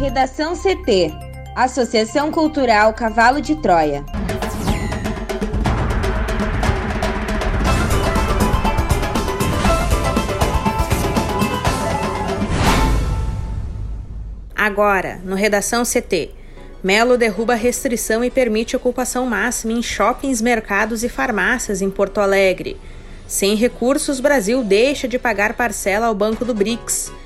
Redação CT Associação Cultural Cavalo de Troia. Agora, no Redação CT. Melo derruba restrição e permite ocupação máxima em shoppings, mercados e farmácias em Porto Alegre. Sem recursos, Brasil deixa de pagar parcela ao Banco do BRICS.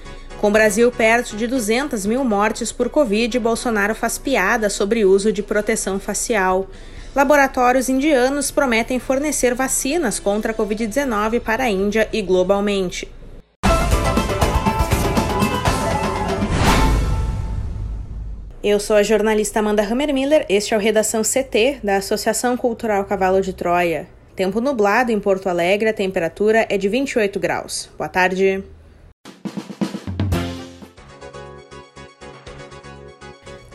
Com o Brasil perto de 200 mil mortes por Covid, Bolsonaro faz piada sobre uso de proteção facial. Laboratórios indianos prometem fornecer vacinas contra a Covid-19 para a Índia e globalmente. Eu sou a jornalista Amanda Hammermiller, este é o Redação CT da Associação Cultural Cavalo de Troia. Tempo nublado em Porto Alegre, a temperatura é de 28 graus. Boa tarde.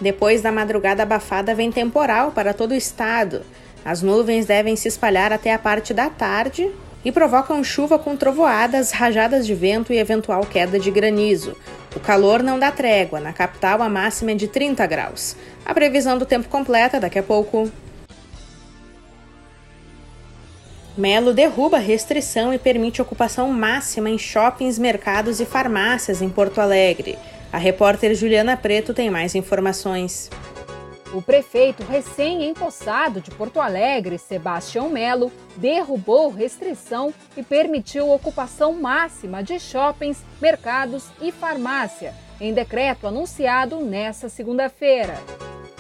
Depois da madrugada abafada, vem temporal para todo o estado. As nuvens devem se espalhar até a parte da tarde e provocam chuva com trovoadas, rajadas de vento e eventual queda de granizo. O calor não dá trégua, na capital a máxima é de 30 graus. A previsão do tempo completa daqui a pouco. Melo derruba restrição e permite ocupação máxima em shoppings, mercados e farmácias em Porto Alegre. A repórter Juliana Preto tem mais informações. O prefeito recém-empossado de Porto Alegre, Sebastião Melo, derrubou restrição e permitiu ocupação máxima de shoppings, mercados e farmácia, em decreto anunciado nesta segunda-feira.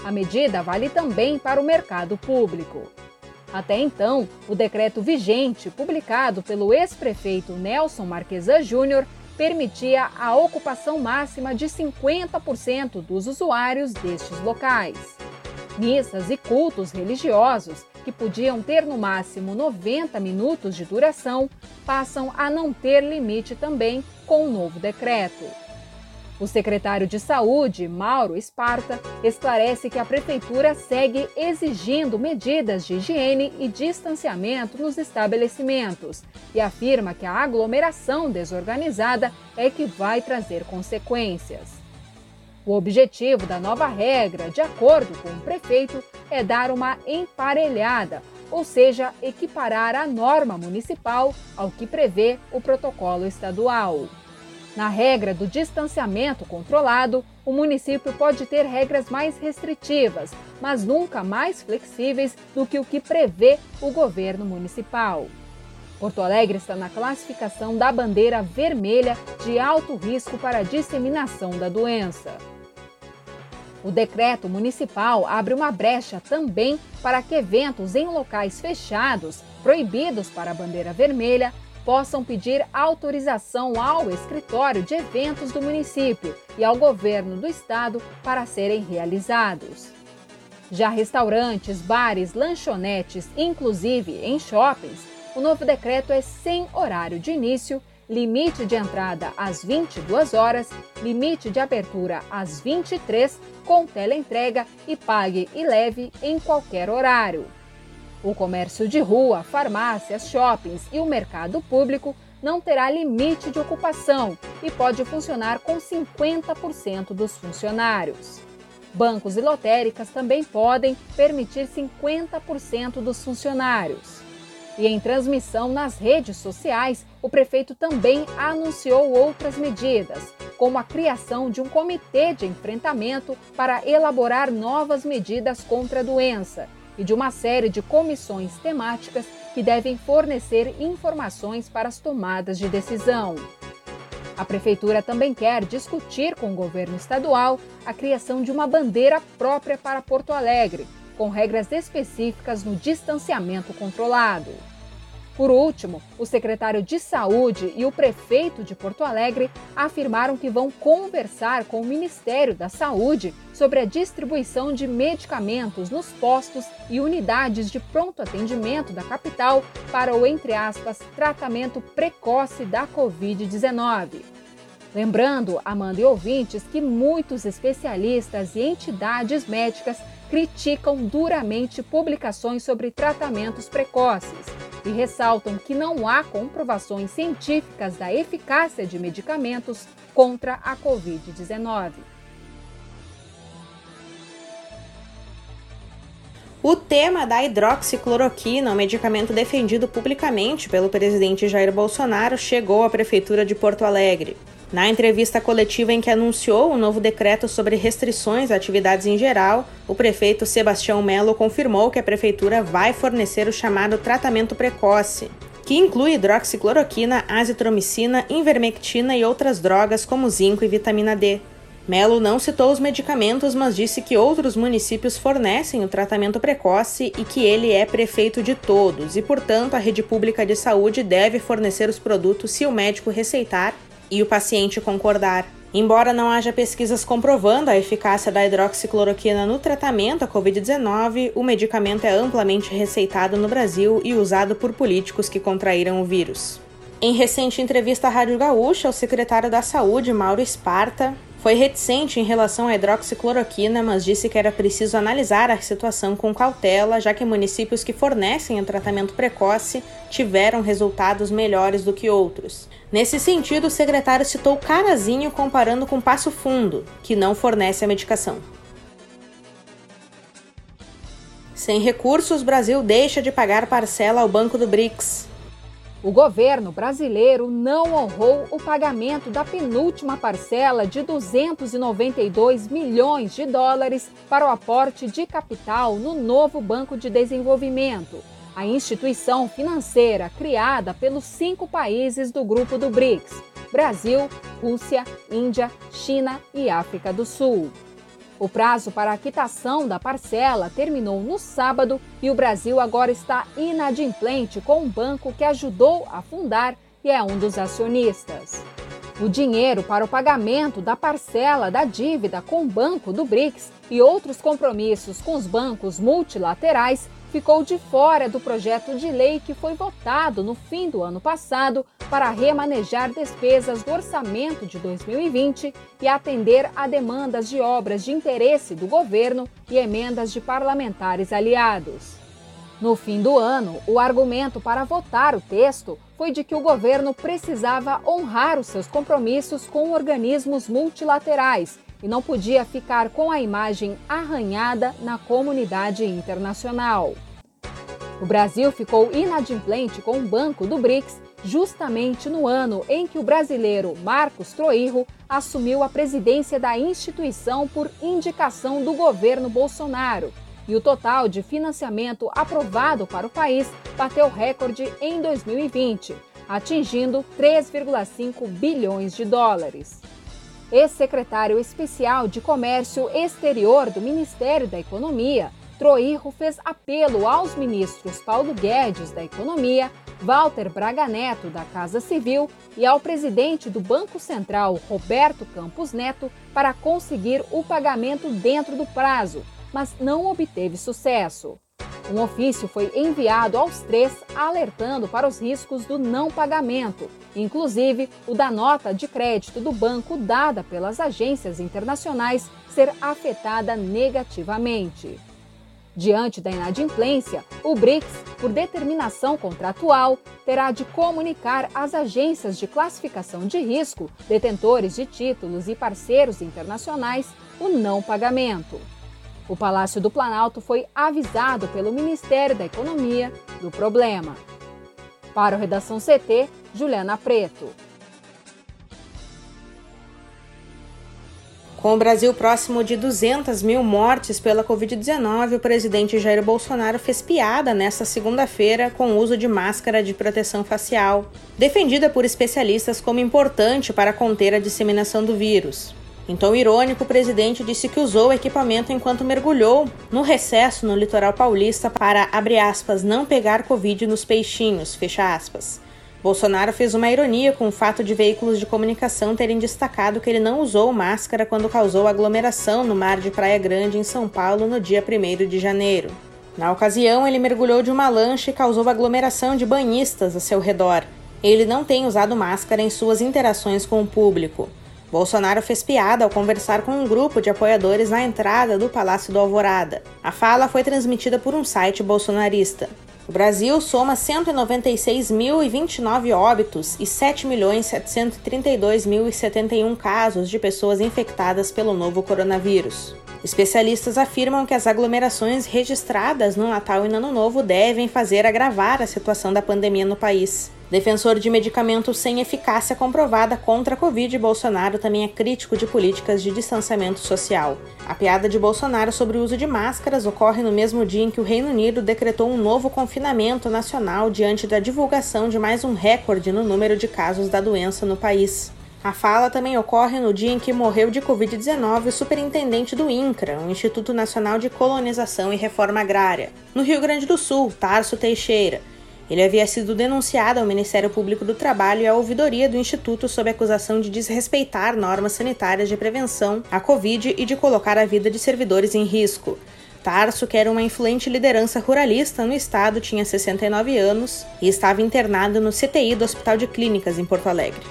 A medida vale também para o mercado público. Até então, o decreto vigente, publicado pelo ex-prefeito Nelson Marquesa Júnior, permitia a ocupação máxima de 50% dos usuários destes locais. Missas e cultos religiosos, que podiam ter no máximo 90 minutos de duração, passam a não ter limite também com o novo decreto. O secretário de Saúde, Mauro Esparta, esclarece que a prefeitura segue exigindo medidas de higiene e distanciamento nos estabelecimentos e afirma que a aglomeração desorganizada é que vai trazer consequências. O objetivo da nova regra, de acordo com o prefeito, é dar uma emparelhada, ou seja, equiparar a norma municipal ao que prevê o protocolo estadual. Na regra do distanciamento controlado, o município pode ter regras mais restritivas, mas nunca mais flexíveis do que o que prevê o governo municipal. Porto Alegre está na classificação da bandeira vermelha de alto risco para a disseminação da doença. O decreto municipal abre uma brecha também para que eventos em locais fechados, proibidos para a bandeira vermelha, possam pedir autorização ao escritório de eventos do município e ao governo do estado para serem realizados. Já restaurantes, bares, lanchonetes, inclusive em shoppings, o novo decreto é sem horário de início, limite de entrada às 22 horas, limite de abertura às 23, com teleentrega e pague e leve em qualquer horário. O comércio de rua, farmácias, shoppings e o mercado público não terá limite de ocupação e pode funcionar com 50% dos funcionários. Bancos e lotéricas também podem permitir 50% dos funcionários. E em transmissão nas redes sociais, o prefeito também anunciou outras medidas, como a criação de um comitê de enfrentamento para elaborar novas medidas contra a doença e de uma série de comissões temáticas que devem fornecer informações para as tomadas de decisão. A Prefeitura também quer discutir com o governo estadual a criação de uma bandeira própria para Porto Alegre, com regras específicas no distanciamento controlado. Por último, o secretário de Saúde e o prefeito de Porto Alegre afirmaram que vão conversar com o Ministério da Saúde sobre a distribuição de medicamentos nos postos e unidades de pronto atendimento da capital para o, entre aspas, tratamento precoce da Covid-19. Lembrando, Amanda e ouvintes, que muitos especialistas e entidades médicas criticam duramente publicações sobre tratamentos precoces e ressaltam que não há comprovações científicas da eficácia de medicamentos contra a Covid-19. O tema da hidroxicloroquina, um medicamento defendido publicamente pelo presidente Jair Bolsonaro, chegou à Prefeitura de Porto Alegre. Na entrevista coletiva em que anunciou o novo decreto sobre restrições a atividades em geral, o prefeito Sebastião Melo confirmou que a prefeitura vai fornecer o chamado tratamento precoce, que inclui hidroxicloroquina, azitromicina, invermectina e outras drogas como zinco e vitamina D. Melo não citou os medicamentos, mas disse que outros municípios fornecem o tratamento precoce e que ele é prefeito de todos e, portanto, a rede pública de saúde deve fornecer os produtos se o médico receitar e o paciente concordar. Embora não haja pesquisas comprovando a eficácia da hidroxicloroquina no tratamento à Covid-19, o medicamento é amplamente receitado no Brasil e usado por políticos que contraíram o vírus. Em recente entrevista à Rádio Gaúcha, o secretário da Saúde, Mauro Esparta, foi reticente em relação à hidroxicloroquina, mas disse que era preciso analisar a situação com cautela, já que municípios que fornecem o tratamento precoce tiveram resultados melhores do que outros. Nesse sentido, o secretário citou Carazinho comparando com Passo Fundo, que não fornece a medicação. Sem recursos, Brasil deixa de pagar parcela ao Banco do BRICS. O governo brasileiro não honrou o pagamento da penúltima parcela de 292 milhões de dólares para o aporte de capital no novo Banco de Desenvolvimento, a instituição financeira criada pelos cinco países do grupo do BRICS: Brasil, Rússia, Índia, China e África do Sul. O prazo para a quitação da parcela terminou no sábado e o Brasil agora está inadimplente com um banco que ajudou a fundar e é um dos acionistas. O dinheiro para o pagamento da parcela da dívida com o Banco do BRICS e outros compromissos com os bancos multilaterais ficou de fora do projeto de lei que foi votado no fim do ano passado para remanejar despesas do orçamento de 2020 e atender a demandas de obras de interesse do governo e emendas de parlamentares aliados. No fim do ano, o argumento para votar o texto foi de que o governo precisava honrar os seus compromissos com organismos multilaterais e não podia ficar com a imagem arranhada na comunidade internacional. O Brasil ficou inadimplente com o Banco do BRICS justamente no ano em que o brasileiro Marcos Troirro assumiu a presidência da instituição por indicação do governo Bolsonaro. E o total de financiamento aprovado para o país bateu recorde em 2020, atingindo 3,5 bilhões de dólares. Ex-secretário especial de Comércio Exterior do Ministério da Economia, Troirro fez apelo aos ministros Paulo Guedes, da Economia, Walter Braga Neto, da Casa Civil, e ao presidente do Banco Central, Roberto Campos Neto, para conseguir o pagamento dentro do prazo, mas não obteve sucesso. Um ofício foi enviado aos três alertando para os riscos do não pagamento, inclusive o da nota de crédito do banco dada pelas agências internacionais ser afetada negativamente. Diante da inadimplência, o BRICS, por determinação contratual, terá de comunicar às agências de classificação de risco, detentores de títulos e parceiros internacionais o não pagamento. O Palácio do Planalto foi avisado pelo Ministério da Economia do problema. Para o Redação CT, Juliana Preto. Com o Brasil próximo de 200 mil mortes pela Covid-19, o presidente Jair Bolsonaro fez piada nesta segunda-feira com o uso de máscara de proteção facial, defendida por especialistas como importante para conter a disseminação do vírus. Tom irônico, o presidente disse que usou o equipamento enquanto mergulhou no recesso no litoral paulista para, abre aspas, não pegar Covid nos peixinhos, fecha aspas. Bolsonaro fez uma ironia com o fato de veículos de comunicação terem destacado que ele não usou máscara quando causou aglomeração no mar de Praia Grande, em São Paulo, no dia 1 de janeiro. Na ocasião, ele mergulhou de uma lancha e causou aglomeração de banhistas a seu redor. Ele não tem usado máscara em suas interações com o público. Bolsonaro fez piada ao conversar com um grupo de apoiadores na entrada do Palácio do Alvorada. A fala foi transmitida por um site bolsonarista. O Brasil soma 196.029 óbitos e 7.732.071 casos de pessoas infectadas pelo novo coronavírus. Especialistas afirmam que as aglomerações registradas no Natal e no Ano Novo devem fazer agravar a situação da pandemia no país. Defensor de medicamentos sem eficácia comprovada contra a Covid, Bolsonaro também é crítico de políticas de distanciamento social. A piada de Bolsonaro sobre o uso de máscaras ocorre no mesmo dia em que o Reino Unido decretou um novo confinamento nacional diante da divulgação de mais um recorde no número de casos da doença no país. A fala também ocorre no dia em que morreu de Covid-19 o superintendente do INCRA, o Instituto Nacional de Colonização e Reforma Agrária, no Rio Grande do Sul, Tarso Teixeira. Ele havia sido denunciado ao Ministério Público do Trabalho e à ouvidoria do Instituto sob acusação de desrespeitar normas sanitárias de prevenção à Covid e de colocar a vida de servidores em risco. Tarso, que era uma influente liderança ruralista no estado, tinha 69 anos e estava internado no CTI do Hospital de Clínicas em Porto Alegre.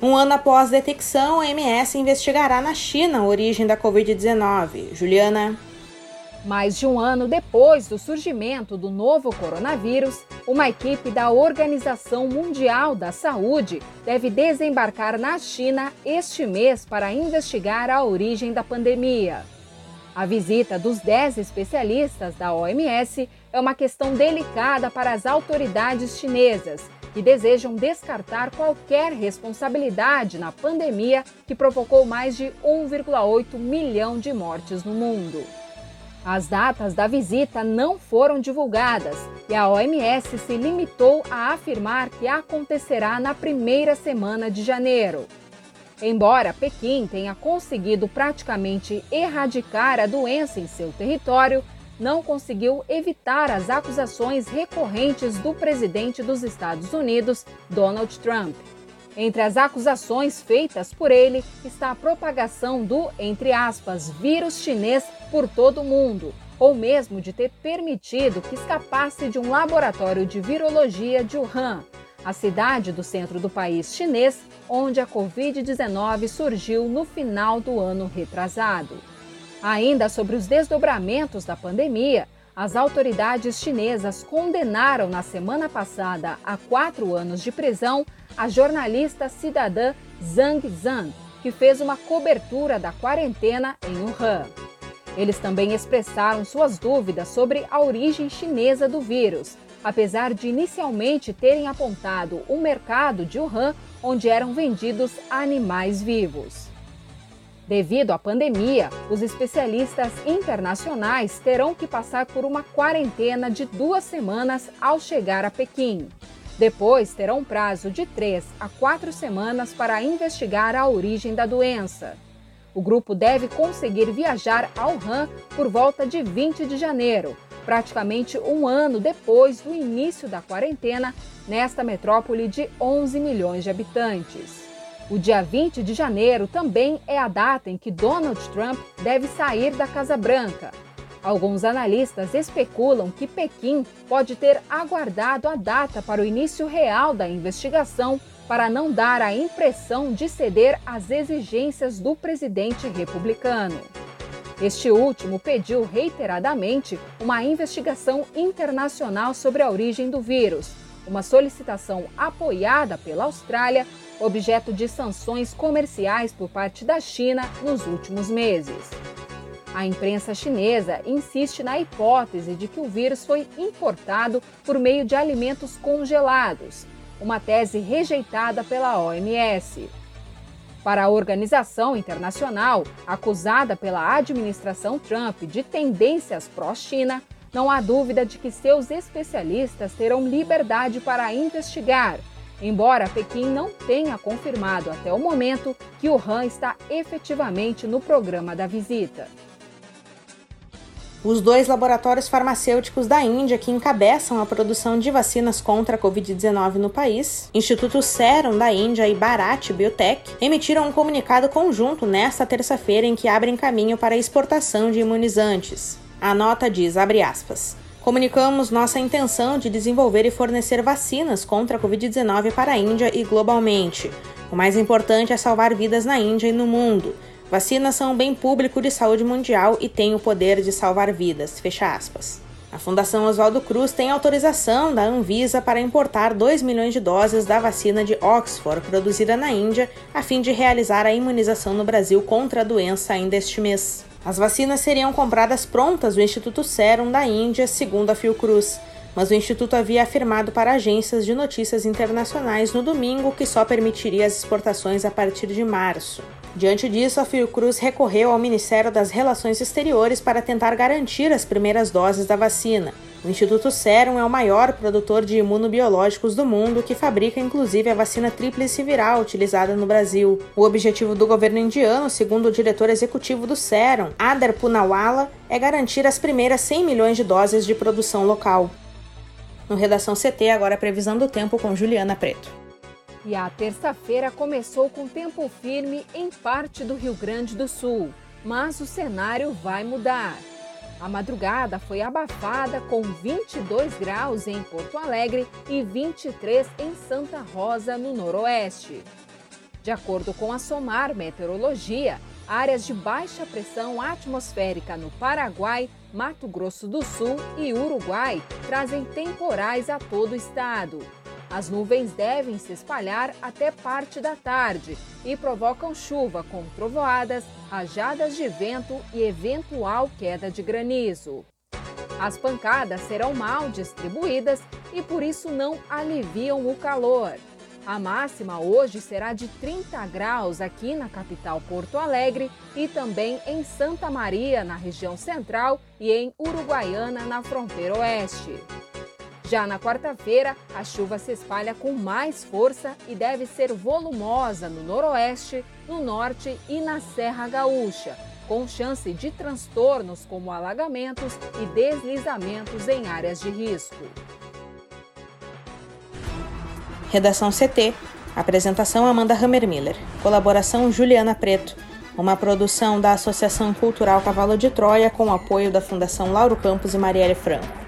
Um ano após a detecção, a MS investigará na China a origem da Covid-19. Juliana. Mais de um ano depois do surgimento do novo coronavírus, uma equipe da Organização Mundial da Saúde deve desembarcar na China este mês para investigar a origem da pandemia. A visita dos 10 especialistas da OMS é uma questão delicada para as autoridades chinesas, que desejam descartar qualquer responsabilidade na pandemia que provocou mais de 1,8 milhão de mortes no mundo. As datas da visita não foram divulgadas e a OMS se limitou a afirmar que acontecerá na primeira semana de janeiro. Embora Pequim tenha conseguido praticamente erradicar a doença em seu território, não conseguiu evitar as acusações recorrentes do presidente dos Estados Unidos, Donald Trump. Entre as acusações feitas por ele está a propagação do, entre aspas, vírus chinês por todo o mundo, ou mesmo de ter permitido que escapasse de um laboratório de virologia de Wuhan, a cidade do centro do país chinês, onde a Covid-19 surgiu no final do ano retrasado. Ainda sobre os desdobramentos da pandemia, as autoridades chinesas condenaram na semana passada a quatro anos de prisão a jornalista cidadã Zhang Zhan, que fez uma cobertura da quarentena em Wuhan. Eles também expressaram suas dúvidas sobre a origem chinesa do vírus, apesar de inicialmente terem apontado o mercado de Wuhan, onde eram vendidos animais vivos. Devido à pandemia, os especialistas internacionais terão que passar por uma quarentena de duas semanas ao chegar a Pequim. Depois terão prazo de três a quatro semanas para investigar a origem da doença. O grupo deve conseguir viajar ao Han por volta de 20 de janeiro, praticamente um ano depois do início da quarentena, nesta metrópole de 11 milhões de habitantes. O dia 20 de janeiro também é a data em que Donald Trump deve sair da Casa Branca. Alguns analistas especulam que Pequim pode ter aguardado a data para o início real da investigação para não dar a impressão de ceder às exigências do presidente republicano. Este último pediu reiteradamente uma investigação internacional sobre a origem do vírus, uma solicitação apoiada pela Austrália objeto de sanções comerciais por parte da China nos últimos meses. A imprensa chinesa insiste na hipótese de que o vírus foi importado por meio de alimentos congelados, uma tese rejeitada pela OMS. Para a organização internacional, acusada pela administração Trump de tendências pró-China, não há dúvida de que seus especialistas terão liberdade para investigar embora Pequim não tenha confirmado até o momento que o Han está efetivamente no programa da visita. Os dois laboratórios farmacêuticos da Índia que encabeçam a produção de vacinas contra a Covid-19 no país, Instituto Serum da Índia e Bharat Biotech, emitiram um comunicado conjunto nesta terça-feira em que abrem caminho para a exportação de imunizantes. A nota diz, abre aspas, Comunicamos nossa intenção de desenvolver e fornecer vacinas contra a Covid-19 para a Índia e globalmente. O mais importante é salvar vidas na Índia e no mundo. Vacinas são um bem público de saúde mundial e têm o poder de salvar vidas. Fecha aspas. A Fundação Oswaldo Cruz tem autorização da Anvisa para importar 2 milhões de doses da vacina de Oxford, produzida na Índia, a fim de realizar a imunização no Brasil contra a doença ainda este mês. As vacinas seriam compradas prontas do Instituto Serum da Índia, segundo a Fiocruz mas o Instituto havia afirmado para agências de notícias internacionais no domingo que só permitiria as exportações a partir de março. Diante disso, a Fiocruz recorreu ao Ministério das Relações Exteriores para tentar garantir as primeiras doses da vacina. O Instituto Serum é o maior produtor de imunobiológicos do mundo, que fabrica inclusive a vacina tríplice viral utilizada no Brasil. O objetivo do governo indiano, segundo o diretor executivo do Serum, Adar Punawala, é garantir as primeiras 100 milhões de doses de produção local. No Redação CT, agora a previsão do tempo com Juliana Preto. E a terça-feira começou com tempo firme em parte do Rio Grande do Sul, mas o cenário vai mudar. A madrugada foi abafada com 22 graus em Porto Alegre e 23 em Santa Rosa, no Noroeste. De acordo com a SOMAR Meteorologia, áreas de baixa pressão atmosférica no Paraguai, Mato Grosso do Sul e Uruguai trazem temporais a todo o estado. As nuvens devem se espalhar até parte da tarde e provocam chuva com trovoadas, rajadas de vento e eventual queda de granizo. As pancadas serão mal distribuídas e por isso não aliviam o calor. A máxima hoje será de 30 graus aqui na capital Porto Alegre e também em Santa Maria, na região central, e em Uruguaiana, na fronteira oeste. Já na quarta-feira, a chuva se espalha com mais força e deve ser volumosa no noroeste, no norte e na Serra Gaúcha, com chance de transtornos como alagamentos e deslizamentos em áreas de risco. Redação CT. Apresentação Amanda Hammermiller. Colaboração Juliana Preto. Uma produção da Associação Cultural Cavalo de Troia com apoio da Fundação Lauro Campos e Marielle Franco.